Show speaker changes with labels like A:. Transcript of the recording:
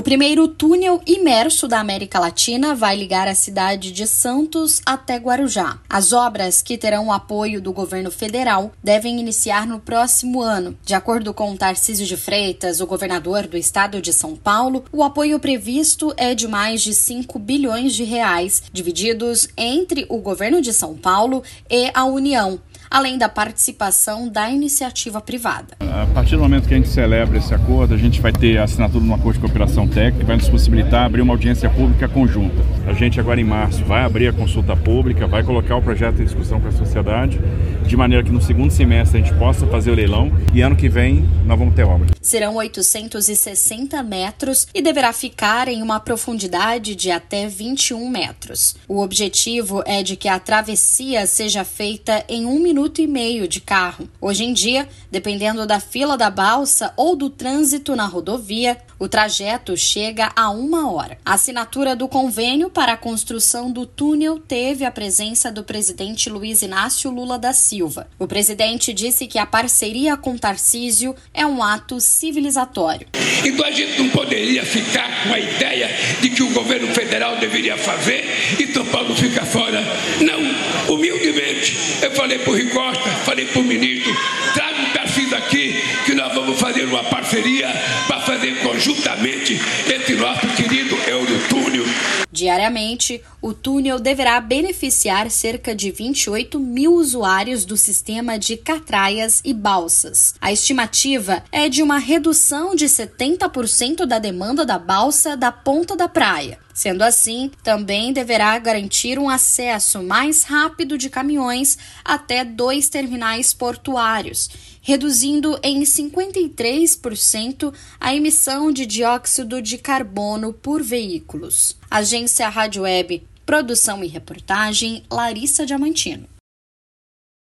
A: O primeiro túnel imerso da América Latina vai ligar a cidade de Santos até Guarujá. As obras, que terão o apoio do governo federal, devem iniciar no próximo ano. De acordo com Tarcísio de Freitas, o governador do estado de São Paulo, o apoio previsto é de mais de 5 bilhões de reais, divididos entre o governo de São Paulo e a União além da participação da iniciativa privada.
B: A partir do momento que a gente celebra esse acordo, a gente vai ter a assinatura de um acordo de cooperação técnica que vai nos possibilitar abrir uma audiência pública conjunta. A gente agora em março vai abrir a consulta pública, vai colocar o projeto em discussão com a sociedade, de maneira que no segundo semestre a gente possa fazer o leilão e ano que vem nós vamos ter obra.
A: Serão 860 metros e deverá ficar em uma profundidade de até 21 metros. O objetivo é de que a travessia seja feita em um minuto e meio de carro. Hoje em dia, dependendo da fila da balsa ou do trânsito na rodovia, o trajeto chega a uma hora. A assinatura do convênio para a construção do túnel teve a presença do presidente Luiz Inácio Lula da Silva. O presidente disse que a parceria com Tarcísio é um ato civilizatório.
C: Então a gente não poderia ficar com a ideia de que o governo federal deveria fazer e São Paulo fica fora. Não, humildemente. Eu falei para o Costa, falei para o fazer uma parceria para fazer conjuntamente esse nosso querido Eurotúnel.
A: Diariamente, o túnel deverá beneficiar cerca de 28 mil usuários do sistema de catraias e balsas. A estimativa é de uma redução de 70% da demanda da balsa da ponta da praia. Sendo assim, também deverá garantir um acesso mais rápido de caminhões até dois terminais portuários, reduzindo em 53% a emissão de dióxido de carbono por veículos. Agência Rádio Web, produção e reportagem Larissa Diamantino.